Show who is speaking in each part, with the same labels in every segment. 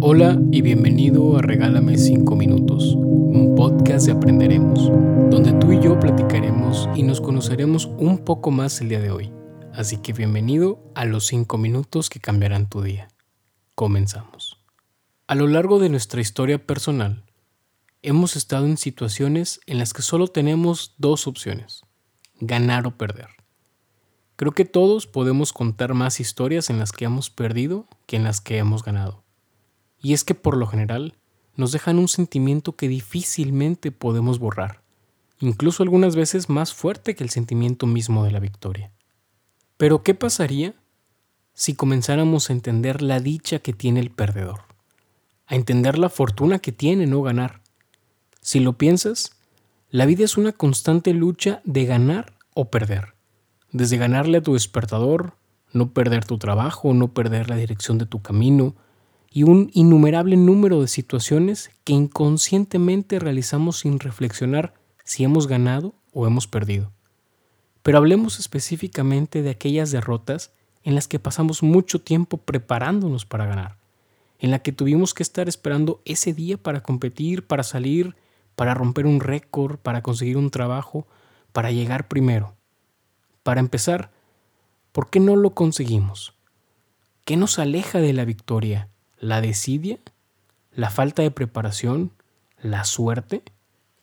Speaker 1: Hola y bienvenido a Regálame 5 Minutos, un podcast de Aprenderemos, donde tú y yo platicaremos y nos conoceremos un poco más el día de hoy. Así que bienvenido a los 5 minutos que cambiarán tu día. Comenzamos. A lo largo de nuestra historia personal, hemos estado en situaciones en las que solo tenemos dos opciones, ganar o perder. Creo que todos podemos contar más historias en las que hemos perdido que en las que hemos ganado. Y es que por lo general nos dejan un sentimiento que difícilmente podemos borrar, incluso algunas veces más fuerte que el sentimiento mismo de la victoria. Pero ¿qué pasaría si comenzáramos a entender la dicha que tiene el perdedor? A entender la fortuna que tiene no ganar. Si lo piensas, la vida es una constante lucha de ganar o perder. Desde ganarle a tu despertador, no perder tu trabajo, no perder la dirección de tu camino, y un innumerable número de situaciones que inconscientemente realizamos sin reflexionar si hemos ganado o hemos perdido. Pero hablemos específicamente de aquellas derrotas en las que pasamos mucho tiempo preparándonos para ganar, en la que tuvimos que estar esperando ese día para competir, para salir, para romper un récord, para conseguir un trabajo, para llegar primero. Para empezar, ¿por qué no lo conseguimos? ¿Qué nos aleja de la victoria? La desidia, la falta de preparación, la suerte.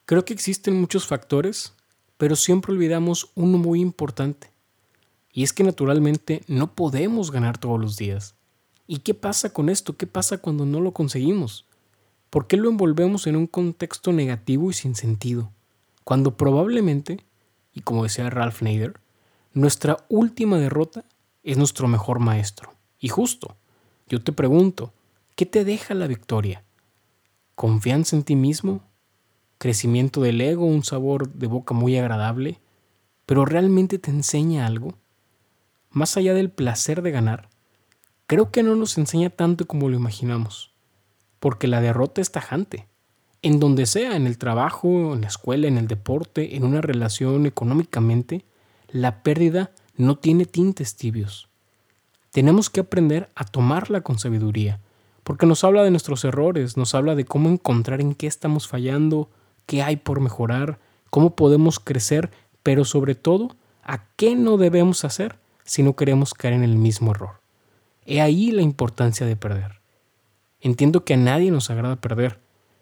Speaker 1: Creo que existen muchos factores, pero siempre olvidamos uno muy importante. Y es que naturalmente no podemos ganar todos los días. ¿Y qué pasa con esto? ¿Qué pasa cuando no lo conseguimos? ¿Por qué lo envolvemos en un contexto negativo y sin sentido? Cuando probablemente, y como decía Ralph Nader, nuestra última derrota es nuestro mejor maestro. Y justo, yo te pregunto, ¿Qué te deja la victoria? ¿Confianza en ti mismo? ¿Crecimiento del ego? ¿Un sabor de boca muy agradable? ¿Pero realmente te enseña algo? Más allá del placer de ganar, creo que no nos enseña tanto como lo imaginamos, porque la derrota es tajante. En donde sea, en el trabajo, en la escuela, en el deporte, en una relación económicamente, la pérdida no tiene tintes tibios. Tenemos que aprender a tomarla con sabiduría, porque nos habla de nuestros errores, nos habla de cómo encontrar en qué estamos fallando, qué hay por mejorar, cómo podemos crecer, pero sobre todo, a qué no debemos hacer si no queremos caer en el mismo error. He ahí la importancia de perder. Entiendo que a nadie nos agrada perder,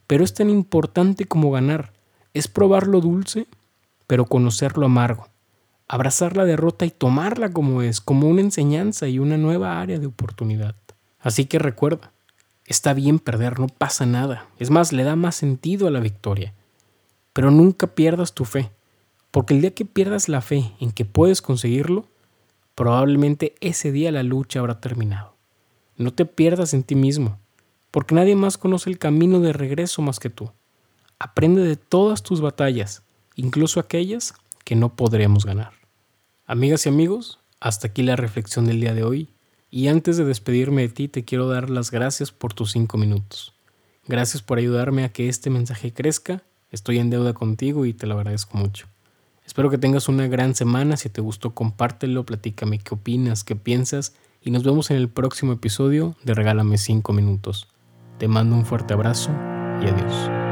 Speaker 1: pero es tan importante como ganar. Es probar lo dulce, pero conocer lo amargo. Abrazar la derrota y tomarla como es, como una enseñanza y una nueva área de oportunidad. Así que recuerda, Está bien perder, no pasa nada. Es más, le da más sentido a la victoria. Pero nunca pierdas tu fe, porque el día que pierdas la fe en que puedes conseguirlo, probablemente ese día la lucha habrá terminado. No te pierdas en ti mismo, porque nadie más conoce el camino de regreso más que tú. Aprende de todas tus batallas, incluso aquellas que no podremos ganar. Amigas y amigos, hasta aquí la reflexión del día de hoy. Y antes de despedirme de ti, te quiero dar las gracias por tus cinco minutos. Gracias por ayudarme a que este mensaje crezca. Estoy en deuda contigo y te lo agradezco mucho. Espero que tengas una gran semana. Si te gustó, compártelo, platícame qué opinas, qué piensas y nos vemos en el próximo episodio de Regálame 5 minutos. Te mando un fuerte abrazo y adiós.